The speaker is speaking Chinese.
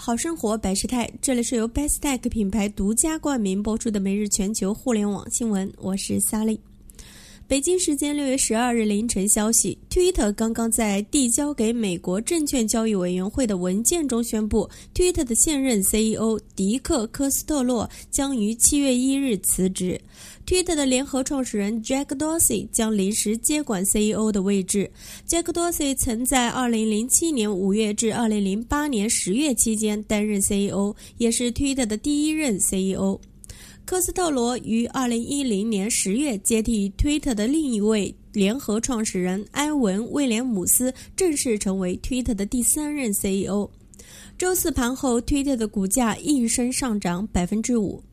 好生活百事泰，这里是由 Bestech 品牌独家冠名播出的每日全球互联网新闻，我是 Sally。北京时间六月十二日凌晨消息，Twitter 刚刚在递交给美国证券交易委员会的文件中宣布，Twitter 的现任 CEO 迪克·科斯特洛将于七月一日辞职。Twitter 的联合创始人 Jack Dorsey 将临时接管 CEO 的位置。Jack Dorsey 曾在2007年5月至2008年10月期间担任 CEO，也是 Twitter 的第一任 CEO。科斯特罗于二零一零年十月接替推特的另一位联合创始人埃文·威廉姆斯，正式成为推特的第三任 CEO。周四盘后推特的股价应声上涨百分之五。